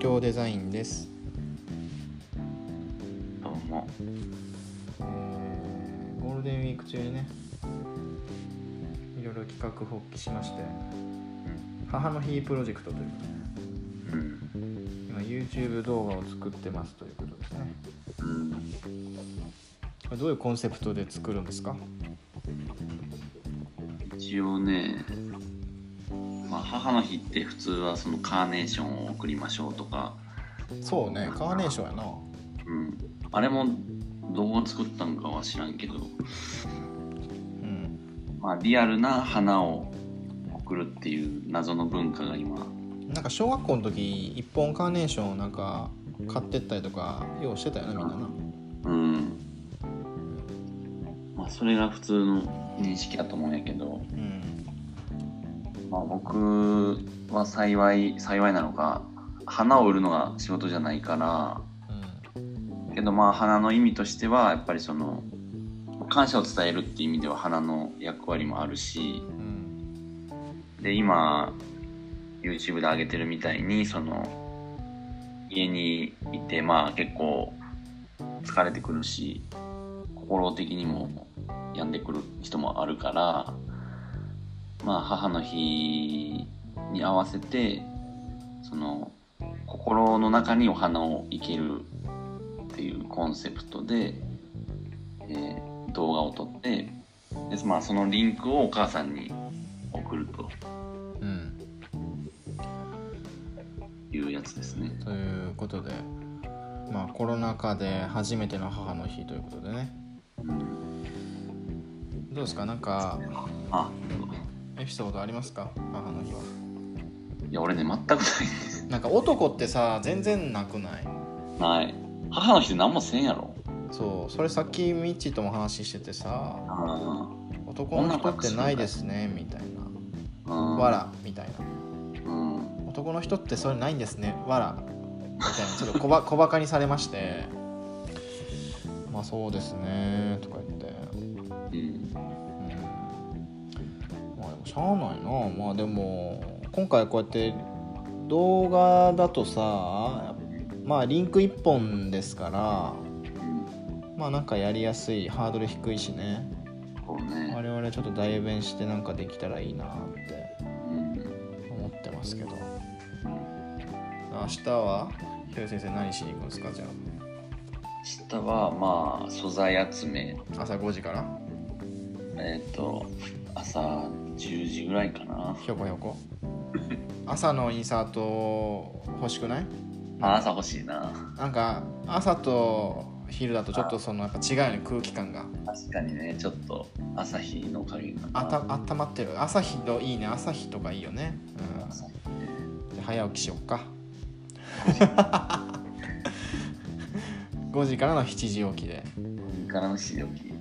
京デザインです、どうも。えーゴールデンウィーク中にねいろいろ企画発起しまして母の日プロジェクトということでうん。今 YouTube 動画を作ってますということですねうん。これどういうコンセプトで作るんですか？一応ね、まあ、母の日って普通はそのカーネーションを送りましょうとか、そうねカーネーションやな。うん。あれもどう作ったんかは知らんけど、うん。まあ、リアルな花を送るっていう謎の文化が今、なんか小学校の時一本カーネーションをなんか買ってったりとかようしてたよなみんなな。うん。まあ、それが普通の認識だと思うんやけど、うん。まあ、僕は幸い幸いなのか花を売るのが仕事じゃないから。うんけどまあ花の意味としてはやっぱりその感謝を伝えるっていう意味では花の役割もあるし。うんで今 YouTube で上げてるみたいにその家にいてまあ結構疲れてくるし心的にも病んでくる人もあるからまあ母の日に合わせてその心の中にお花を生けるっていうコンセプトで、えー動画を撮ってで、まあ、そのリンクをお母さんに送ると。うん。いうやつですね。ということでまあコロナ禍で初めての母の日ということでね。うん、どうですか？なんかあエピソードありますか？母の日は。いや俺ね全くない。です。なんか男ってさ全然なくない？ない。母の日何もせんやろ。そうそれさっきミッチーとも話しててさあ男の人ってないですねみたいな。わらみたいな。うん。男の人ってそれないんですねわら。みたいな。ちょっと小ば 小バカにされまして。まあそうですねとか言って。うん。うん。まあでもしゃあないな。まあでも今回こうやって動画だとさまあリンク1本ですからまあなんかやりやすいハードル低いしねね。我々ちょっと代弁してなんかできたらいいなってうん。思ってますけど明日は？ひろゆ先生何しに行くんですかじゃ明日はまあ素材集め、あ朝5時から？えっ、と朝10時ぐらいかな。ひょこひょこ？朝のインサート欲しくない？あ朝欲しいな。なんか朝と昼だとちょっとそのやっぱ違うよね空気感が。確かにねちょっと朝日の加減が。あたあったまってる。朝日といいね。朝日とかいいよね。うん。ね。早起きしよっか。5時。からの7時起きで。からのし起き。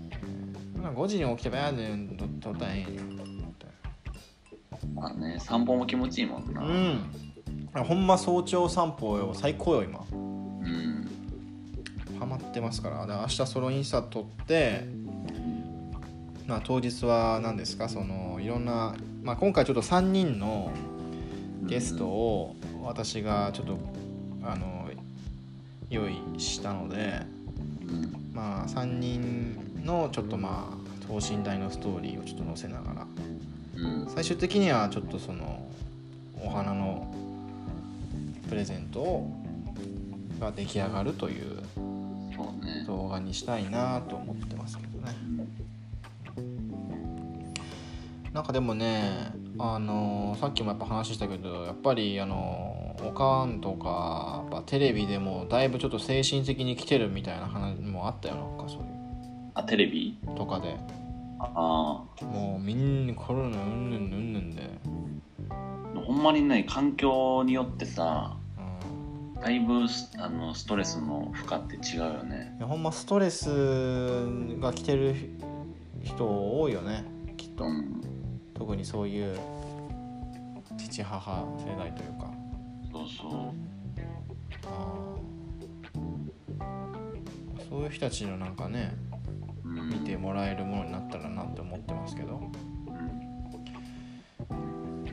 5時に起きてばやねんと大変よまあね散歩も気持ちいいもんな。うん。ほんま早朝散歩よ最高よ今。うん。ハマってますから。で明日ソロインスタ撮ってまあ当日は何ですか？そのいろんな、まあ、今回ちょっと3人のゲストを私がちょっとあの用意したのでうん。まあ3人のちょっとまあ等身大のストーリーをちょっと載せながらうん最終的にはちょっとそのお花のプレゼントをが出来上がるという動画にしたいなと思ってますけどね。なんかでもねあのさっきもやっぱ話したけどやっぱりあのおかんとかやっぱテレビでもだいぶちょっと精神的に来てるみたいな話もあったよなんかそういう。あテレビ？とかであもうみんなコロナうんぬんうんぬんで、あほんまにね環境によってさうん、だいぶスあのストレスの負荷って違うよね。いやほんまストレスが来てる人多いよねきっと、うん。特にそういう父母世代というか。そうそあー。そういう人たちのなんかねう、うん、見てもらえるものになったら思ってますけど。うん。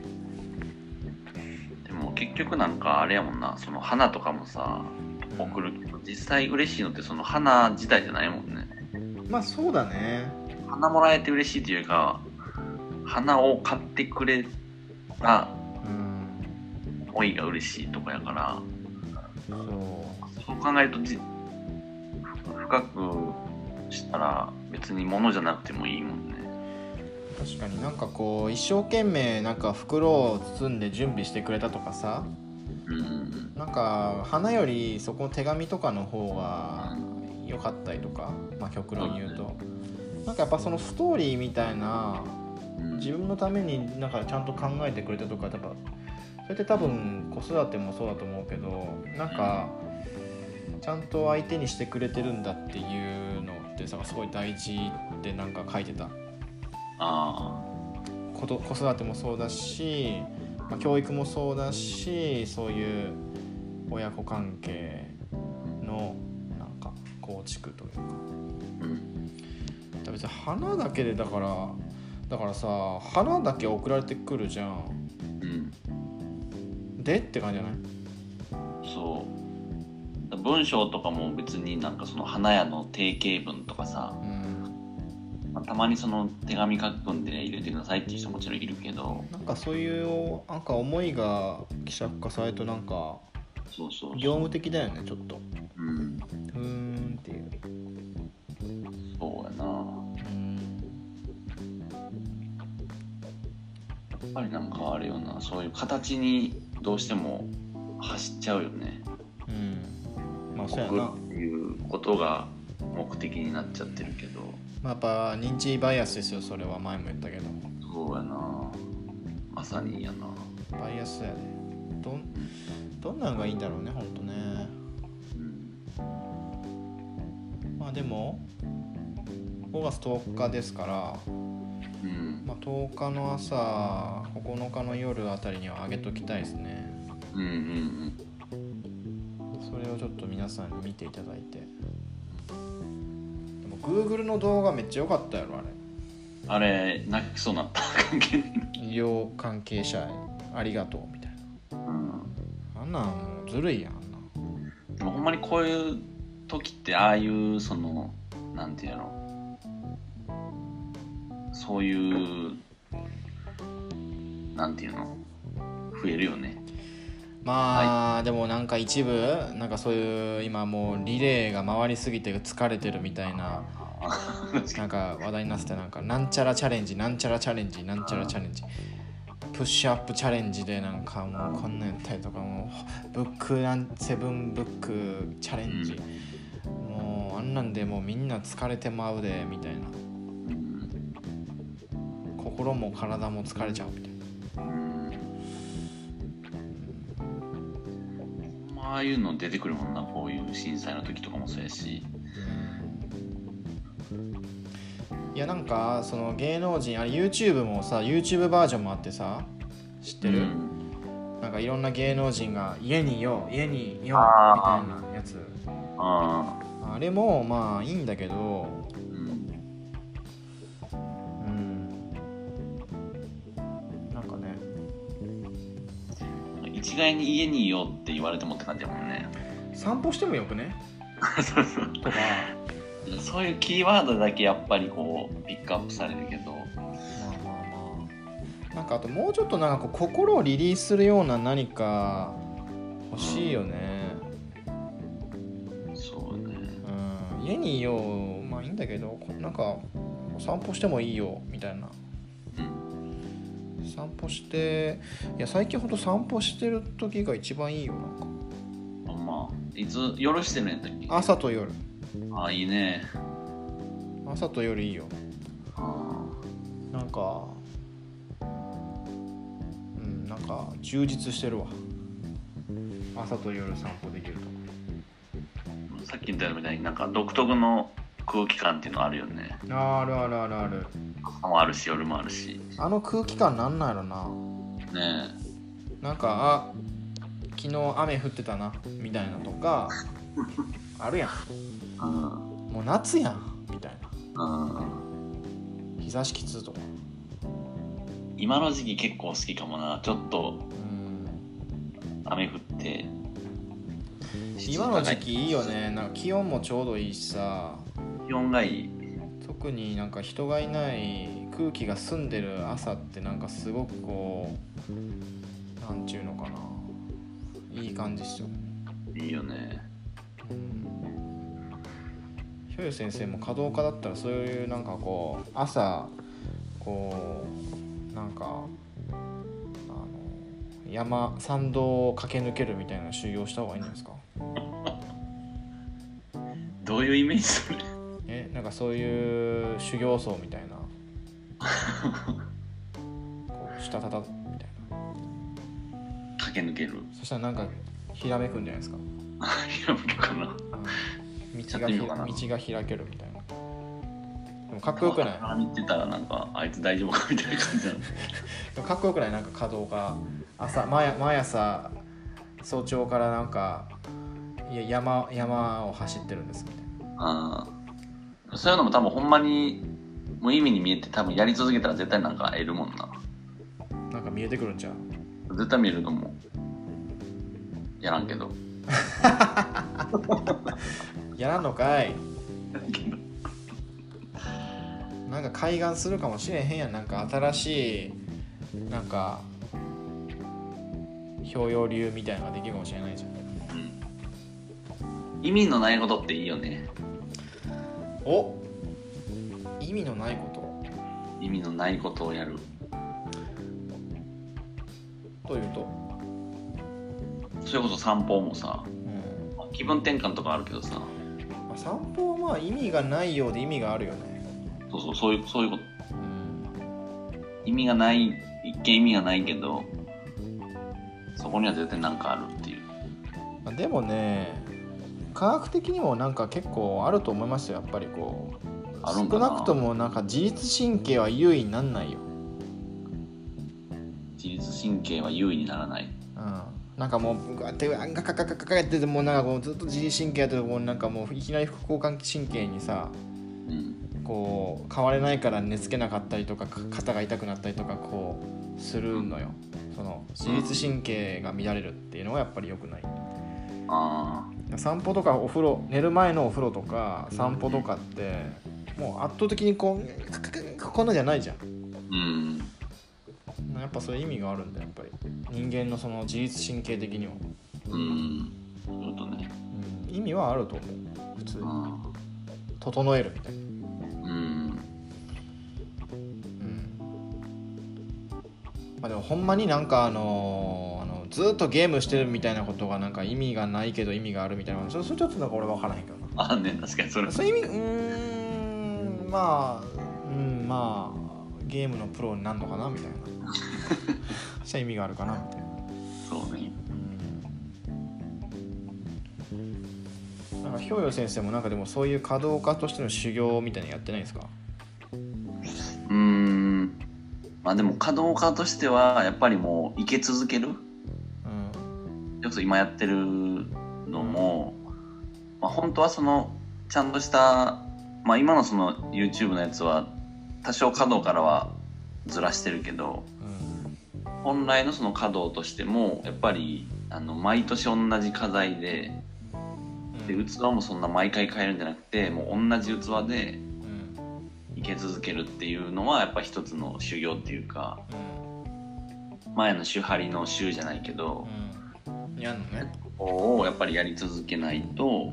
でも結局なんかあれやもんな。その花とかもさ送るけど実際嬉しいのってその花自体じゃないもんね。まあそうだね。花もらえて嬉しいというか花を買ってくれたうん。思いが嬉しいとかやから。そう。そう考えるとじ深くしたら別に物じゃなくてもいいもんね確かになんかこう一生懸命なんか袋を包んで準備してくれたとかさなんか花よりそこの手紙とかの方が良かったりとか、まあ、極論言うと。なんかやっぱそのストーリーみたいなうん。自分のためになんかちゃんと考えてくれたとかやっぱそれって多分子育てもそうだと思うけどなんかちゃんと相手にしてくれてるんだっていうのってさすごい大事ってなんか書いてたあ子育てもそうだし、まあ、教育もそうだしそういう親子関係のなんか構築というか。あうん別に花だけでだからだからさ花だけ送られてくるじゃん。うん。でって感じじゃない？そう。文章とかも別になんかその花屋の定型文とかさ、うんまあたまにその手紙書くんで入れてくださいっていう人もちろんいるけど。なんかそういうなんか思いが希釈化されるとなんかそうそうそう。業務的だよねちょっと。うん。うーんっていう。そうやな。うんやっぱりなんかあれよな。そういう形にどうしても走っちゃうよね。うん。まあそうやな。っていうことが目的になっちゃってるけどまあ、やっぱ認知バイアスですよそれは前も言ったけど。そうやな。まさにやな。バイアスやでどんどんなんがいいんだろうねほんとね。うん。まあでも5月10日ですから、うん。まあ、10日の朝9日の夜あたりには上げときたいですね。うんうん。それをちょっと皆さんに見ていただいて Google の動画めっちゃ良かったやろあれ。うんあれ泣きそうになった。関係ない医療関係者へ。ありがとうみたいうん。なあんなんもうずるいやんあんなん。でもほんまにこういう時ってああいうそのなんていうの？そういうなんていうの？増えるよね。まあ、でもなんか一部なんかそういう今もうリレーが回りすぎて疲れてるみたいななんか話題になっててなんかなんちゃらチャレンジなんちゃらチャレンジなんちゃらチャレンジ。プッシュアップチャレンジでなんかもうこんなんやったりとかもうブックなんセブンブックチャレンジ、もうあんなんでもうみんな疲れてまうでみたいな。うん心も体も疲れちゃうみたいな。うん。まあああいうの出てくるもんな。こういう震災の時とかもそうやしいやなんかその芸能人あれ YouTube もさ YouTube バージョンもあってさ知ってる、うん。なんかいろんな芸能人が家にいよう家にいようみたいなやつ。ああれもまあいいんだけどーうん。うんなんかね。一概に家にいようって言われてもって感じだもんね。散歩してもよくね？そうそうとかそういうキーワードだけやっぱりこうピックアップされるけど。なんかあともうちょっとなんかこう心をリリースするような何か欲しいよね。そうね。うん。家にいようまあいいんだけどこなんか散歩してもいいよみたいな。うん散歩していや最近ほんと散歩してる時が一番いいよなんか。まあいつ夜してるんやったっけ？朝と夜ああいいね。朝と夜いいよ。あなんかうんなんか充実してるわ。朝と夜散歩できると。ーさっき言ったみたいになんか独特の空気感っていうのあるよね。あるあるあるある。朝もあるし夜もあるし。あの空気感なんなんやろな。ねなんかあ昨日雨降ってたなみたいなとか あるやん。えうん。もう夏やん。みたいな。うん。日差しきつとか今の時期結構好きかもな。ちょっとうん。雨降って。今の時期いいよね。なんか気温もちょうどいいしさ。気温がいい。特になんか人がいない空気が澄んでる朝ってなんかすごくこうなんちゅうのかな。いい感じっすよいいよねひょよ先生も華道家だったらそういうなんかこう朝こうなんかあの山山道を駆け抜けるみたいな修行した方がいいんじゃないですか？どういうイメージそれ？えなんかそういう修行僧みたいな。こう下たたみたいな。駆け抜ける。そしたらなんかひらめくんじゃないですか、ひらめくかな。うん道が道が開けるみたいな。でもかっこよくない？川見てたらなんかあいつ大丈夫かみたいな感じなの。かっこよくない？なんか稼働家朝毎毎朝早朝からなんかいや山山を走ってるんですみたいああそういうのも多分ほんまに無意味に見えて多分やり続けたら絶対なんか得るもんなな。なんか見えてくるんちゃう？絶対見えると思う。やらんけど やらんのかい。なんか開眼するかもしれへんやん。なんか新しいなんか表用流みたいなのができるかもしれないじゃん。うん。意味のないことっていいよね。お意味のないこと。意味のないことをやる。というと、それこそ散歩もさうん。まあ気分転換とかあるけどさ。まあ、散歩はまあ意味がないようで意味があるよね、そうそうそういうそういうこと。うん、意味がない一見意味がないけどそこには絶対なんかあるっていう。まあでもね科学的にもなんか結構あると思いますよやっぱりこう。少なくともなんか自律神経は優位になんないよ、自律神経は優位にならない。うん、なんかもうガってガカカカカカやっててもうなんかこうずっと自律神経やっててもうなんかもういきなり副交感神経にさうんこう変われないから寝つけなかったりとか肩が痛くなったりとかこうするのよその自律神経が乱れるっていうのはやっぱり良くないあ散歩とかお風呂寝る前のお風呂とか散歩とかってもう圧倒的にこうこんなじゃないじゃんうんやっぱそういう意味があるんだやっぱり人間のその自律神経的にも、うん。そういうことね。うん、意味はあると思う。普通に。あ整えるみたいな、ーうん。うん。まあ、でもほんまになんかあのーあのずっとゲームしてるみたいなことがなんか意味がないけど意味があるみたいな。それそれちょっとなんか俺分からへんけどな。あんねん確かにそれそう。いう意味うーんまあうんまあゲームのプロになるのかなみたいな。した意味があるかなみたいな。そうね。うん。なんかひょうよ先生もなんかでもそういう稼働家としての修行みたいなのやってないんですか？うーん。まあでも稼働家としてはやっぱりもう生け続ける。うん。それこそ今やってるのも、まあ、本当はそのちゃんとした、まあ、今のその YouTube のやつは多少稼働からはずらしてるけどうん本来のその稼働としてもやっぱりあの毎年同じ花材でで器もそんな毎回変えるんじゃなくてもう同じ器でうん。いけ続けるっていうのはやっぱ一つの修行っていうかうん。前の手張りの修じゃないけどうん。やんのね。をやっぱりやり続けないと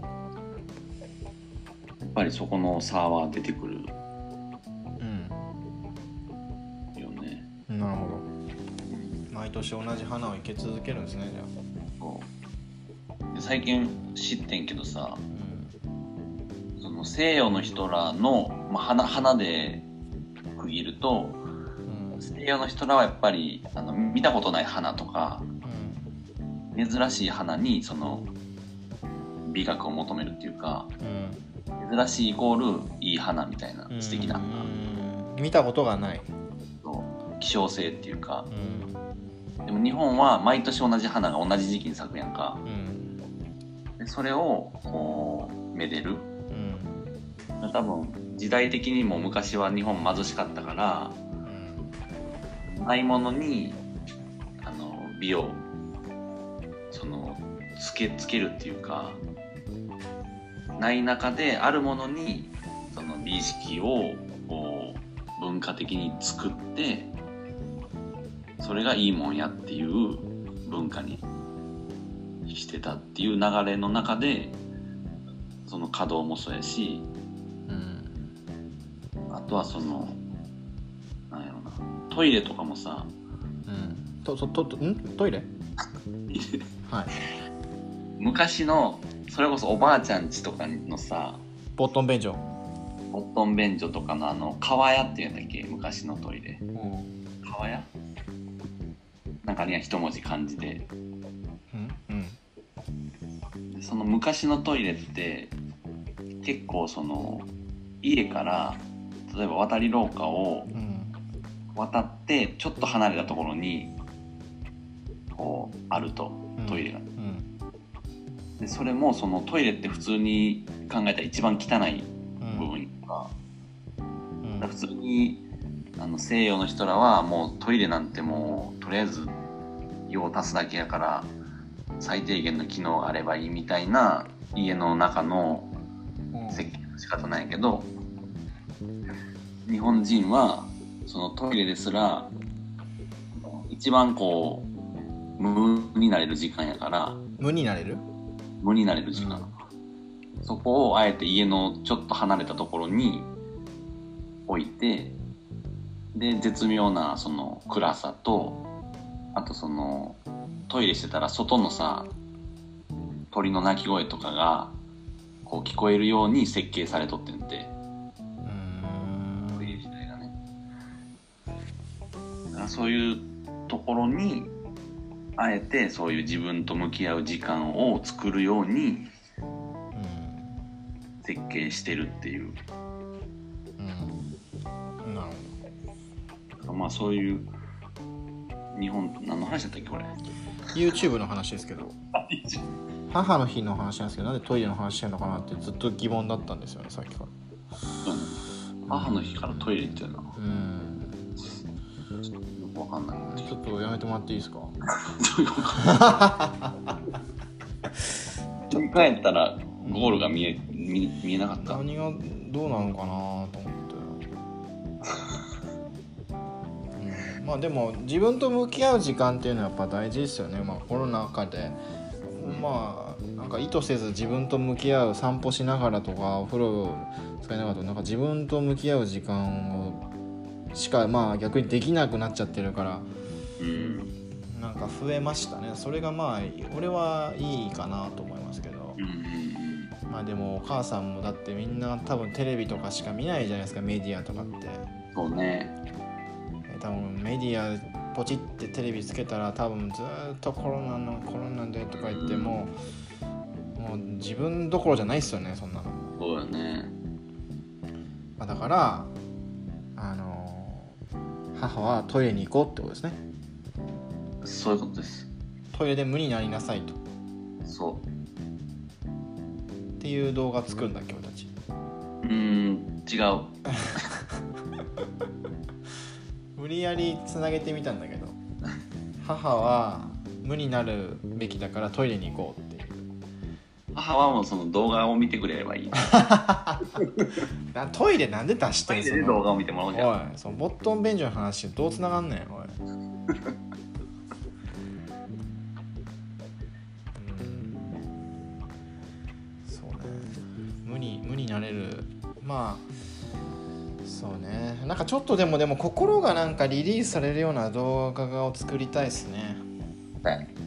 やっぱりそこの差は出てくる年同じ花を生け続けるんですねじゃあ。そう。で最近知ってんけどさうん。その西洋の人らの、まあ、花花で区切るとうん。西洋の人らはやっぱりあの見たことない花とかうん。珍しい花にその美学を求めるっていうかうん。珍しいイコールいい花みたいなうん。素敵な花。うん。見たことがない。希少性っていうか。うんでも日本は毎年同じ花が同じ時期に咲くやんか。うん。でそれをこうめでる。うん。多分時代的にも昔は日本貧しかったからうん。ないものにあの美をつけつけるっていうかない中であるものにその美意識をこう文化的に作ってそれがいいもんやっていう文化にしてたっていう流れの中でその稼働もそうやしうんあとはそのなんやろなトイレとかもさうん。ととととん？トイレ？はい。昔のそれこそおばあちゃん家とかのさボットン便所。ボットン便所とかのあの川屋っていうんだっけ？昔のトイレ。うん。川屋？なんかあれや一文字漢字で。うんでその昔のトイレって結構その家から例えば渡り廊下をうん。渡ってちょっと離れたところにこうあるとうん。トイレが、うん。でそれもそのトイレって普通に考えたら一番汚いうん。部分とか,、うん。普通にあの西洋の人らはもうトイレなんてもうとりあえず用を足すだけやから最低限の機能があればいいみたいな家の中のうん。設計の仕方なんやけど日本人はそのトイレですら一番こう無になれる時間やから無になれる？無になれる時間、そこをあえて家のちょっと離れたところに置いてで絶妙なその暗さとあとそのトイレしてたら外のさ鳥の鳴き声とかがこう聞こえるように設計されとってんて。うん。トイレ自体がね。だからそういうところにあえてそういう自分と向き合う時間を作るようにうん設計してるっていう。うん。なるほまあそういう日本何の話だったっけこれ？ど YouTube の話ですけど。母の日の話なんですけどなんでトイレの話してんのかなってずっと疑問だったんですよねさっきから。母の日からトイレ行ってるなうん。よくわかんないちょっとやめてもらっていいですか？振り返ったらゴールが見え見見えなかった。何がどうなのかなと思まあでも自分と向き合う時間っていうのはやっぱ大事ですよね、まあ、コロナ禍で。まあなんか意図せず自分と向き合う散歩しながらとかお風呂使いながらとかなんか自分と向き合う時間をしかまあ逆にできなくなっちゃってるからうん。なんか増えましたね。それがまあ俺はいいかなと思いますけど。うんうんまあでもお母さんもだってみんな多分テレビとかしか見ないじゃないですか。メディアとかって。そうね。え多分メディアポチってテレビつけたら多分ずーっとコロナのコロナでとか言ってももう自分どころじゃないっすよねそんなの、そうよね。まあ、だからあのー母はトイレに行こうってことですね。そういうことです。トイレで無になりなさいと。っそう。ていう動画作るんだ今日たち。うーん違う 無理やりつなげてみたんだけど母は無になるべきだからトイレに行こうっていう。母はもうその動画を見てくれればいい。なトイレなんで出してトんそのイレで動画を見てもらおうじゃん。おいそのボットン便所の話どうつながんねんおいっとでもでも心がなんかリリースされるような動画を作りたいですね。はい。う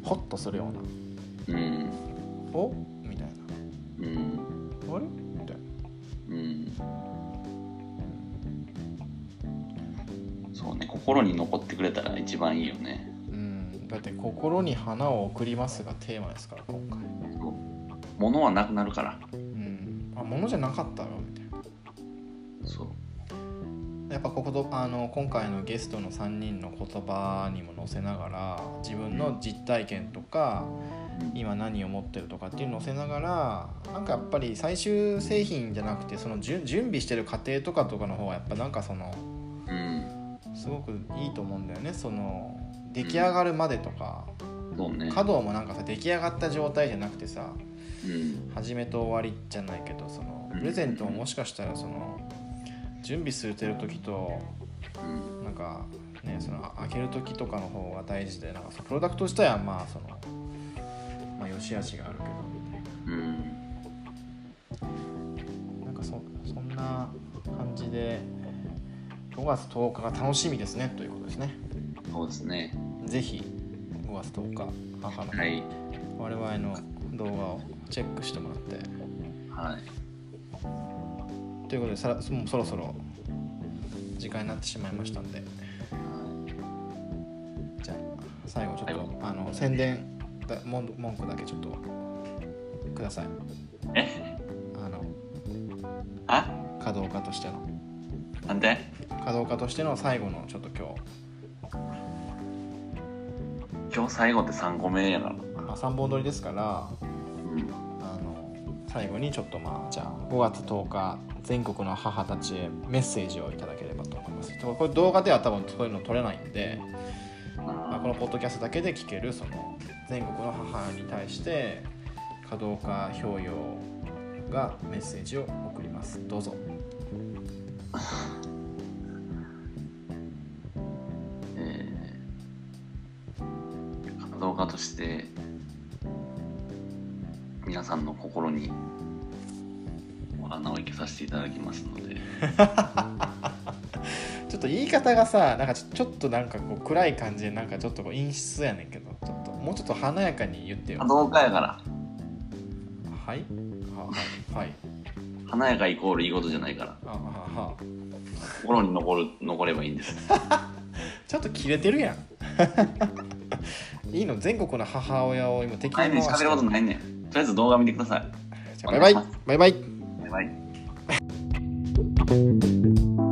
ん。ホッとするような。うん。お？みたいうん。なあれ？みたいな。うん。そうね心に残ってくれたら一番いいよね。うん。だって心に花を送りますがテーマですから今回。物はなくなるから。うん。あ物じゃなかったよやっぱこことあの今回のゲストの3人の言葉にも載せながら自分の実体験とか今何を持ってるとかっていうのを載せながらなんかやっぱり最終製品じゃなくてその準準備してる過程とかとかの方がやっぱなんかそのうん。すごくいいと思うんだよね。その出来上がるまでとか。そうね。稼働もなんかさ出来上がった状態じゃなくてさうん。始めと終わりじゃないけどそのうん。プレゼントももしかしたらその準備するてる時とうん。なんかねそのあ開ける時とかの方が大事でなんかそのプロダクト自体はまあそのまあ良し悪しがあるけど。うん。なんかそそんな感じで5月10日が楽しみですねということですね。そうですね。ぜひ5月10日母の日、はい。我々の動画をチェックしてもらって。はいということでさらもうそろそろ時間になってしまいましたんで。じゃあ最後ちょっと、はい。あの宣伝だ文文句だけちょっとください。え？あのあ？稼働家としての。なんで？稼働家としての最後のちょっと今今日最後って3個目やから日、まあ、3本撮りですからうん。あの最後にちょっとまあじゃあ5月10日全国の母たちへメッセージをいただければと思います。これ動画では多分そういうの撮れないんで、まあ、このポッドキャストだけで聞けるその全国の母に対して稼働家表揚がメッセージを送ります。どうぞ。えー、稼働家として皆さんの心にお花を生けさせていただきますので。ちょっと言い方がさなんかちょっとなんかこう暗い感じでなんかちょっとこう陰湿やねんけどちょっともうちょっと華やかに言ってよ。稼働家やから。はい？ははいはい。華やかイコールいいことじゃないから。あはは。心に残る残ればいいんです。ちょっとキレてるやん。いいの？全国の母親を今敵前にに回して。喋ることないねん。とりあえず動画見てください。バイバイ。バイバイ thank you